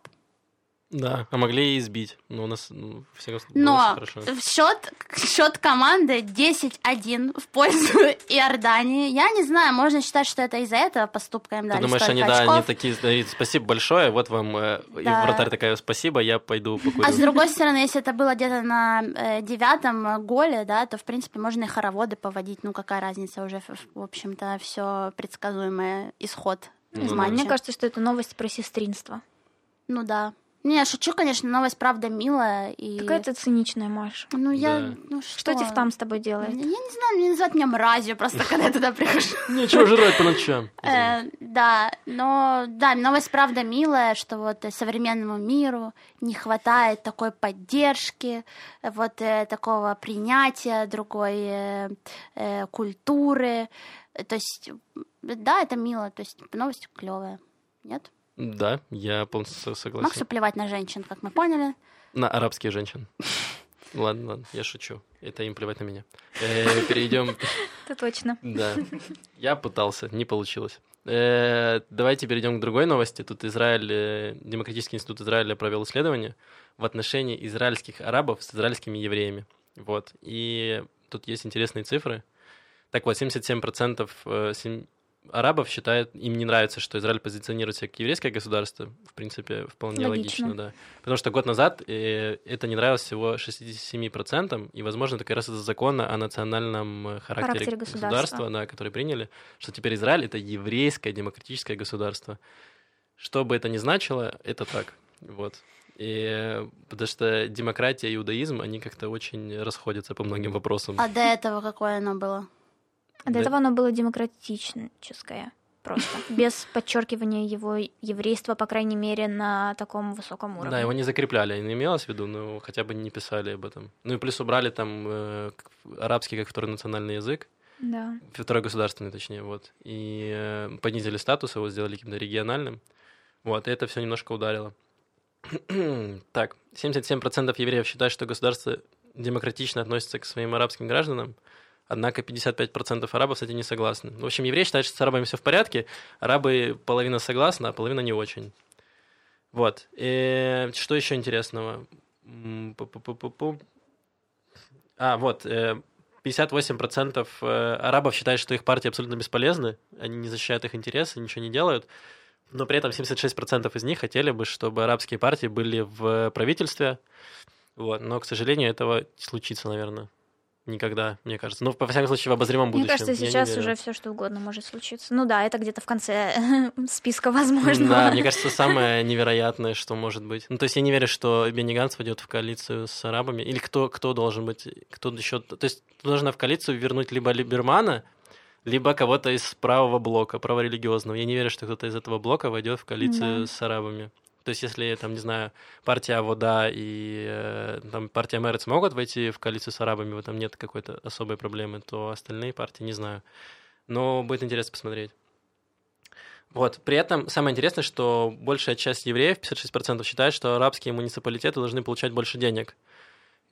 Да, а могли и избить. Но у нас, ну, было Но счет, счет команды 10-1 в пользу Иордании. Я не знаю, можно считать, что это из-за этого поступка им Ты дали думаешь, они, да, очков. они такие, Давид, спасибо большое, вот вам, э, и Да. вратарь такая, спасибо, я пойду покурю. А с другой стороны, если это было где-то на э, девятом э, голе, да, то, в принципе, можно и хороводы поводить. Ну, какая разница уже, в общем-то, все предсказуемый исход Ну из да. матча. Мне кажется, что это новость про сестринство. Ну да. Не, я шучу, конечно, новость правда милая. И... Какая ты циничная, Маш. Ну, я... Да. Ну, что? Что Тиф там с тобой делает? Я не знаю, мне называют меня мразью просто, когда я туда прихожу. Нечего жрать по ночам. Э, Да, но да, новость правда милая, что вот современному миру не хватает такой поддержки, вот э, такого принятия другой э, культуры. То есть, да, это мило, то есть новость клевая. Нет? Да, я полностью согласен. Максу плевать на женщин, как мы поняли. На арабских женщин. Ладно, ладно, я шучу. Это им плевать на меня. Э, Перейдем. Это точно. Да. Я пытался, не получилось. Э, Давайте перейдем к другой новости. Тут Израиль, э, Демократический институт Израиля провел исследование в отношении израильских арабов с израильскими евреями. Вот. И тут есть интересные цифры. Так вот, 77% э, сем- арабов считают, им не нравится, что Израиль позиционирует себя как еврейское государство. В принципе, вполне Логично. логично, да. Потому что год назад э, это не нравилось всего 67%, и, возможно, это как раз из-за закона о национальном э, характере, Характере государства. государства, да, который приняли, что теперь Израиль — это еврейское демократическое государство. Что бы это ни значило, это так. Вот. И, потому что демократия и иудаизм, они как-то очень расходятся по многим вопросам. А до этого какое оно было? До Да. этого оно было демократическое. Просто. Без подчеркивания его еврейства, по крайней мере, на таком высоком уровне. Да, его не закрепляли, не имелось в виду, но хотя бы не писали об этом. Ну и плюс убрали там э, арабский как второй национальный язык, Да. второй государственный, точнее, вот. И э, понизили статус, его сделали каким-то региональным. Вот, и это все немножко ударило. так, 77% евреев считают, что государство демократично относится к своим арабским гражданам, однако 55% арабов с этим не согласны. В общем, евреи считают, что с арабами все в порядке, арабы половина согласна, а половина не очень. Вот. И что еще интересного? А, вот. э, 58% э, арабов считают, что их партии абсолютно бесполезны, они не защищают их интересы, ничего не делают, но при этом 76% из них хотели бы, чтобы арабские партии были в правительстве, вот, но, к сожалению, этого не случится, наверное, никогда, мне кажется. Ну, во всяком случае, в обозримом Мне будущем. кажется, я не сейчас уже все что угодно может случиться. Ну да, это где-то в конце списка возможно. Да, мне кажется, самое невероятное, что может быть. Ну, то есть я не верю, что Бенни Ганс войдет в коалицию с арабами. Или кто, кто должен быть, кто еще... То есть должна в коалицию вернуть либо Либермана, либо кого-то из правого блока, праворелигиозного. Я не верю, что кто-то из этого блока войдет в коалицию Да. с арабами. То есть, если, там, не знаю, партия Авода и э, там, партия Мерец могут войти в коалицию с арабами, в этом нет какой-то особой проблемы, то остальные партии не знаю. Но будет интересно посмотреть. Вот. При этом самое интересное, что большая часть евреев, 56%, считает, что арабские муниципалитеты должны получать больше денег.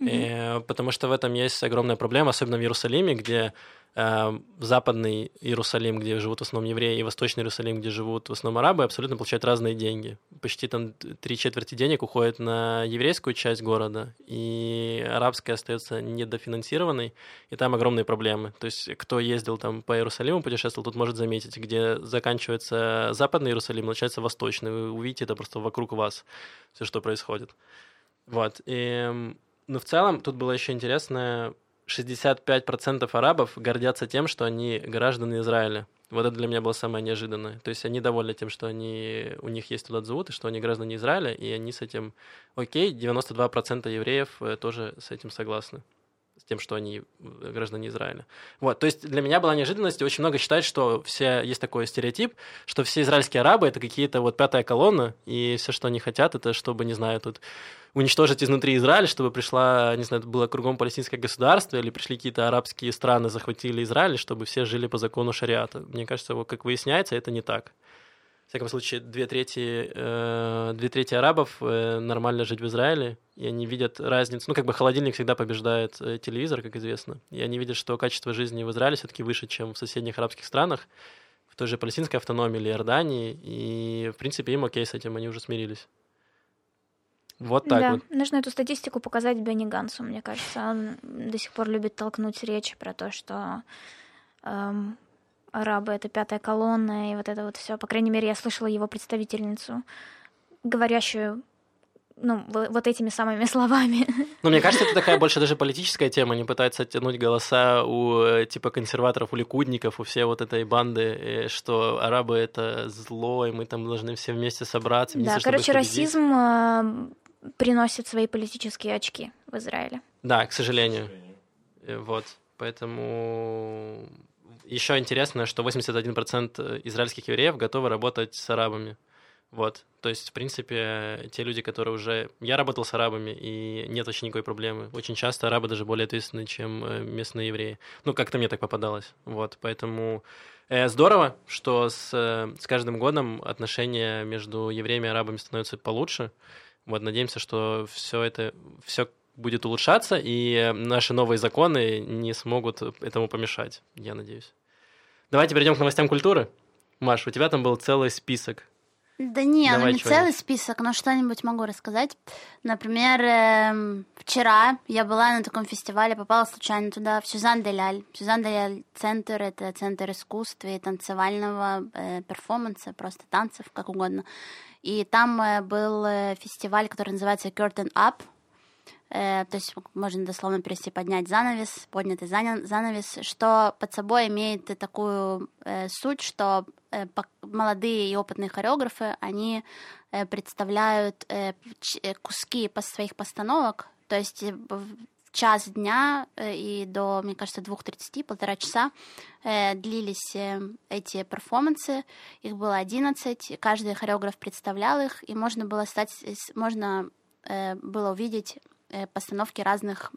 Э, потому что в этом есть огромная проблема, особенно в Иерусалиме, где э, западный Иерусалим, где живут в основном евреи, и восточный Иерусалим, где живут в основном арабы, абсолютно получают разные деньги. Почти там три четверти денег уходит на еврейскую часть города, и арабская остается недофинансированной, и там огромные проблемы. То есть кто ездил там по Иерусалиму, путешествовал, тут может заметить, где заканчивается западный Иерусалим, начинается восточный. Вы увидите это просто вокруг вас, все, что происходит. Вот. И, ну, в целом, тут было еще интересно, 65% арабов гордятся тем, что они граждане Израиля. Вот это для меня было самое неожиданное. То есть они довольны тем, что они, у них есть туда зовут, и что они граждане Израиля, и они с этим окей. 92% евреев э, тоже с этим согласны. С тем, что они э, граждане Израиля. Вот, то есть для меня была неожиданность. Очень много считают, что все, есть такой стереотип, что все израильские арабы это какие-то вот пятая колонна, и все, что они хотят, это чтобы, не знаю, тут уничтожить изнутри Израиль, чтобы пришла, не знаю, было кругом палестинское государство, или пришли какие-то арабские страны, захватили Израиль, чтобы все жили по закону шариата. Мне кажется, вот как выясняется, это не так. В всяком случае, две трети, э, две трети арабов э, нормально жить в Израиле, и они видят разницу. Ну, как бы холодильник всегда побеждает э, телевизор, как известно. И они видят, что качество жизни в Израиле все-таки выше, чем в соседних арабских странах, в той же палестинской автономии или Иордании. И, в принципе, им окей с этим, они уже смирились. Вот так да, вот. нужно эту статистику показать Бенни Гансу, мне кажется. Он до сих пор любит толкнуть речи про то, что эм, арабы — это пятая колонна, и вот это вот все. По крайней мере, я слышала его представительницу, говорящую ну, вот этими самыми словами. Ну, мне кажется, это такая больше даже политическая тема. Они пытаются оттянуть голоса у э, типа консерваторов, у ликудников, у всей вот этой банды, э, что арабы — это зло, и мы там должны все вместе собраться. Да, короче, расизм э, приносит свои политические очки в Израиле. Да, к сожалению. Э, Вот. Поэтому еще интересно, что 81% израильских евреев готовы работать с арабами. Вот. То есть, в принципе, те люди, которые уже... Я работал с арабами, и нет вообще никакой проблемы. Очень часто арабы даже более ответственны, чем э, местные евреи. Ну, как-то мне так попадалось. Вот. Поэтому э, здорово, что с, э, с каждым годом отношения между евреями и арабами становятся получше. Вот, надеемся, что все это, все будет улучшаться, и э, наши новые законы не смогут этому помешать, я надеюсь. Давайте перейдем к новостям культуры. Маш, у тебя там был целый список. Да не, Давай ну не целый список, но что-нибудь могу рассказать. Например, эм, вчера я была на таком фестивале, попала случайно туда, в Сюзан де Ляль. Сюзан де Ляль центр, это центр искусства и танцевального э, перформанса, просто танцев, как угодно. И там э, был э, фестиваль, который называется Curtain Up, Э, то есть можно дословно перевести поднять занавес, поднятый занавес, что под собой имеет такую э, суть, что э, молодые и опытные хореографы, они представляют э, куски своих постановок, то есть час дня и до, мне кажется, 2.30, полтора часа э, длились эти перформансы. Их было 11, и каждый хореограф представлял их, и можно было стать, можно э, было увидеть постановки разных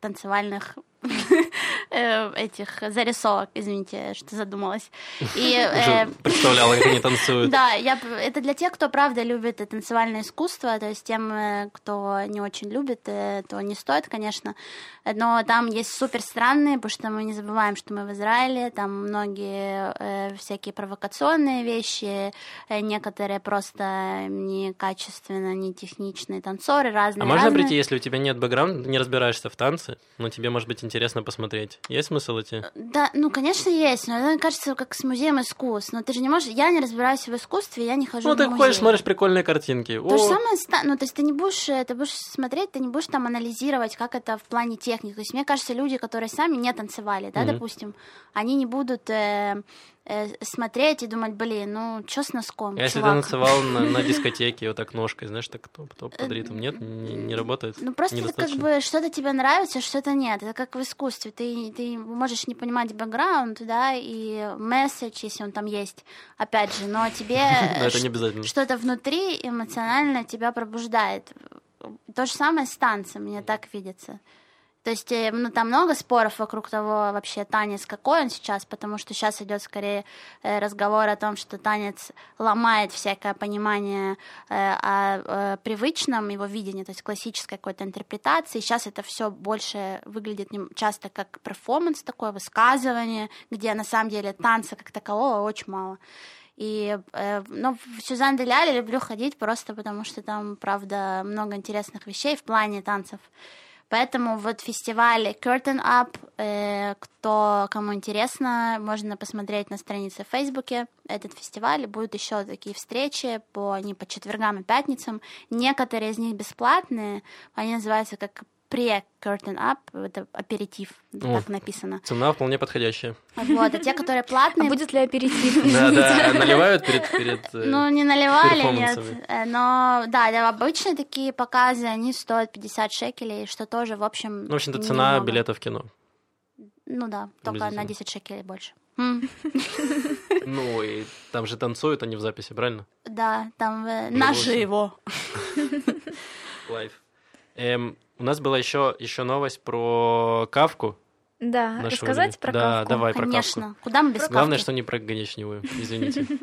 танцевальных э, этих зарисовок, извините, что задумалась. И, э, представляла, как они танцуют. да, я, это для тех, кто правда любит э, танцевальное искусство, то есть тем, э, кто не очень любит, э, то не стоит, конечно. Но там есть супер странные, потому что мы не забываем, что мы в Израиле, там многие э, всякие провокационные вещи, э, некоторые просто некачественно, не техничные танцоры, разные. А можно разные. прийти, если у тебя нет бэкграунда, не разбираешься в танце, но тебе, может быть, интересно посмотреть? Есть смысл идти? Да, ну, конечно, есть, но это, мне кажется, как с музеем искусств. Но ты же не можешь... Я не разбираюсь в искусстве, я не хожу Ну, ты музей. ходишь, смотришь прикольные картинки. То же О, самое, ста- ну, то есть ты не будешь, э, ты будешь смотреть, ты не будешь там анализировать, как это в плане техники. То есть мне кажется, люди, которые сами не танцевали, да, Мгм. допустим, они не будут э, э, смотреть и думать, блин, ну, что с носком, если ты чувак? танцевал на, на дискотеке вот так ножкой, знаешь, так топ-топ под ритм, нет? Не, не работает? Ну, просто это как бы что-то тебе нравится, что-то нет. Это как в искусстве. Ты, ты можешь не понимать бэкграунд, да, и месседж, если он там есть, опять же, но тебе что-то внутри эмоционально тебя пробуждает. То же самое с танцем, мне так видится. То есть, э, ну, там много споров вокруг того, вообще танец какой он сейчас, потому что сейчас идет скорее э, разговор о том, что танец ломает всякое понимание э, о привычном его видении, то есть классической какой-то интерпретации. Сейчас это все больше выглядит часто как перформанс такое, высказывание, где на самом деле танца как такового очень мало. И, ну, в Сюзан де Ляле люблю ходить просто потому, что там, правда, много интересных вещей в плане танцев. Поэтому вот фестиваль Curtain Up, э, кто, кому интересно, можно посмотреть на странице в Фейсбуке этот фестиваль. Будут еще такие встречи по, не по четвергам и пятницам. Некоторые из них бесплатные, они называются как пре-curtain up, это аперитив, О. так написано. Цена вполне подходящая. Вот, а те, которые А платные, будет ли аперитив? Да, да, наливают перед... перед э, Ну, не наливали, нет. Э, Но, да, обычные такие показы, они стоят 50 шекелей, что тоже, в общем, Ну, в общем-то, цена билета в кино. Ну да, только на 10 шекелей больше. Ну, и там же танцуют они в записи, правильно? Да, там э, наживо. Лайв. У нас была еще, еще новость про Кавку. Да, нашего рассказать про Да, Кавку? давай про Кавку. Конечно. Куда мы без Главное, Кавки? что не про Ганечневую, извините.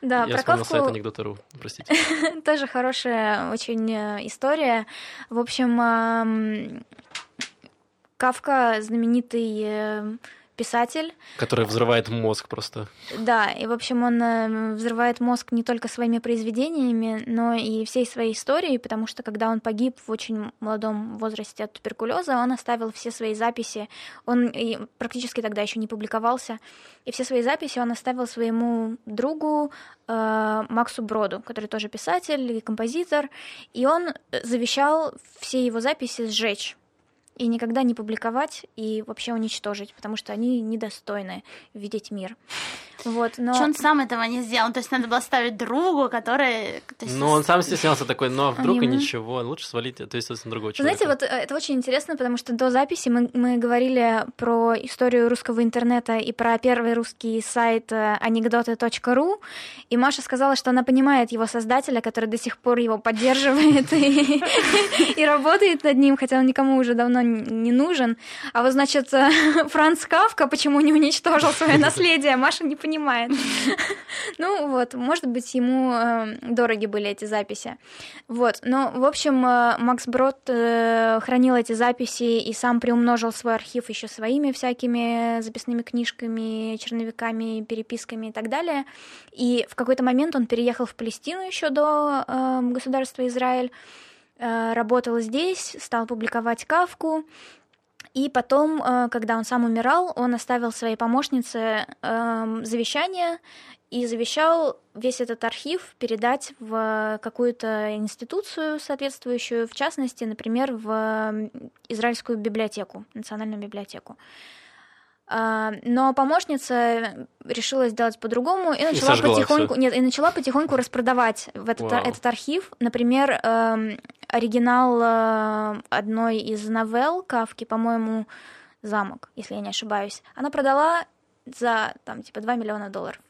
Да, Я про вспомнил сайт Кавку анекдота.ру, простите. тоже хорошая очень э, история. В общем, Кавка знаменитый э, писатель. Который взрывает мозг просто. Да, и, в общем, он э, взрывает мозг не только своими произведениями, но и всей своей историей, потому что когда он погиб в очень молодом возрасте от туберкулеза, он оставил все свои записи. Он практически тогда еще не публиковался. И все свои записи он оставил своему другу э, Максу Броду, который тоже писатель и композитор. И он завещал все его записи сжечь и никогда не публиковать и вообще уничтожить, потому что они недостойны видеть мир. Вот, но... Что он сам этого не сделал? То есть надо было ставить другу, который... Есть... Ну, он сам стеснялся такой, но «Ну, а вдруг и ничего, лучше свалить ответственность на другого человека. Знаете, вот э, это очень интересно, потому что до записи мы, мы говорили про историю русского интернета и про первый русский сайт э, анекдоты.ру, и Маша сказала, что она понимает его создателя, который до сих пор его поддерживает и работает над ним, хотя он никому уже давно не нужен. А вот, значит, э, Франц Кавка почему не уничтожил свое наследие, Маша не понимает. Ну вот, может быть, ему э, дороги были эти записи. Вот, но, в общем, э, Макс Брод хранил эти записи и сам приумножил свой архив еще своими всякими записными книжками, черновиками, переписками и так далее. И в какой-то момент он переехал в Палестину еще до государства Израиль, работал здесь, стал публиковать Кавку, и потом, э, когда он сам умирал, он оставил своей помощнице эм, завещание и завещал весь этот архив передать в какую-то институцию соответствующую, в частности, например, в Израильскую библиотеку, национальную библиотеку. А, но помощница решила сделать по-другому и начала и потихоньку, нет, и начала потихоньку распродавать в этот, этот архив, например, э, оригинал э, одной из новелл Кавки, по-моему, замок, если я не ошибаюсь. Она продала за там типа 2 миллиона долларов.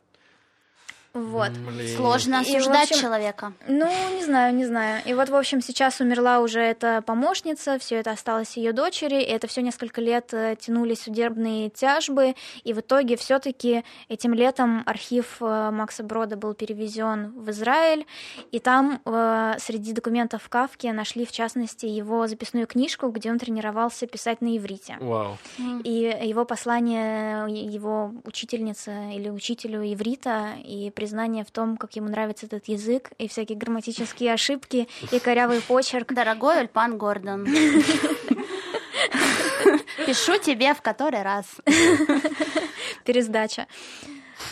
Вот. Блин. Сложно осуждать общем, человека. Ну, не знаю, не знаю. И вот, в общем, сейчас умерла уже эта помощница, все это осталось ее дочери, и это все несколько лет э, тянулись судебные тяжбы, и в итоге все-таки этим летом архив э, Макса Брода был перевезен в Израиль, и там э, среди документов Кавки нашли, в частности, его записную книжку, где он тренировался писать на иврите. Вау. И его послание его учительнице или учителю иврита, и признание в том, как ему нравится этот язык, и всякие грамматические ошибки, и корявый почерк. Дорогой Ульпан Гордон. Пишу тебе в который раз. Пересдача.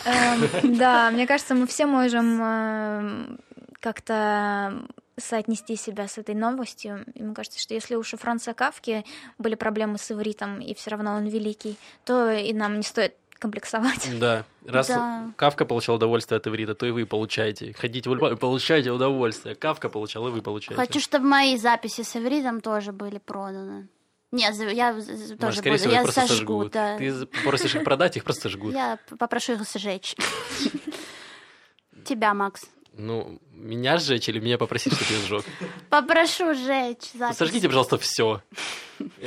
Эм, да, мне кажется, мы все можем эм, как-то соотнести себя с этой новостью. И мне кажется, что если уж у Франца Кавки были проблемы с ивритом, и все равно он великий, то и нам не стоит комплексовать. Да. Раз да. Кавка получал удовольствие от иврита, то и вы получаете. Ходите в Ульпан, получаете удовольствие. Кавка получал, и вы получаете. Хочу, чтобы мои записи с ивритом тоже были проданы. Нет, я тоже скорее буду. Всего, я сожгу, сожгут. Да. Ты просишь их продать, их просто жгут. Я попрошу их сжечь. Тебя, Макс. Ну, меня сжечь или меня попросить, чтобы я сжег? Попрошу сжечь. Сожгите, пожалуйста, все.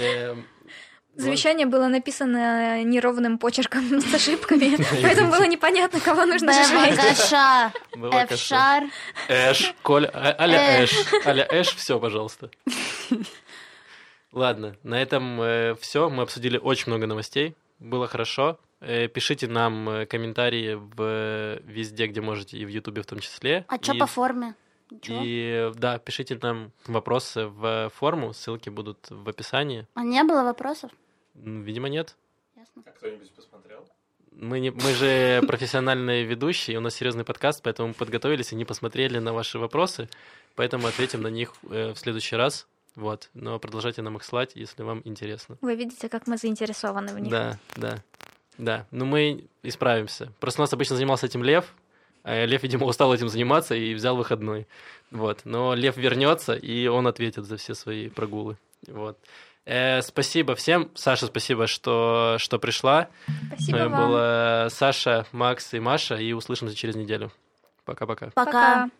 Завещание было написано неровным почерком с ошибками, поэтому было непонятно, кого нужно сжечь. Каша, Эфшар. Эш, Коль, а, Аля Эш. Аля Эш, все, пожалуйста. Ладно, на этом э, все. Мы обсудили очень много новостей. Было хорошо. Э, пишите нам э, комментарии в везде, где можете, и в Ютубе в том числе. А что по форме? Чё? И да, пишите нам вопросы в форму, ссылки будут в описании. А не было вопросов? Ну, видимо, нет. Ясно. А кто-нибудь посмотрел? Мы, не, мы же профессиональные ведущие, у нас серьезный подкаст, поэтому мы подготовились и не посмотрели на ваши вопросы, поэтому ответим на них э, в следующий раз. Вот, но продолжайте нам их слать, если вам интересно. Вы видите, как мы заинтересованы в них. Да, да, да. Но мы исправимся. Просто у нас обычно занимался этим Лев, а Лев, видимо, устал этим заниматься и взял выходной. Вот. Но Лев вернется, и он ответит за все свои прогулы. Вот. Э, спасибо всем. Саша, спасибо, что, что пришла. Спасибо С вами была Саша, Макс и Маша, и услышимся через неделю. Пока-пока. Пока. Пока.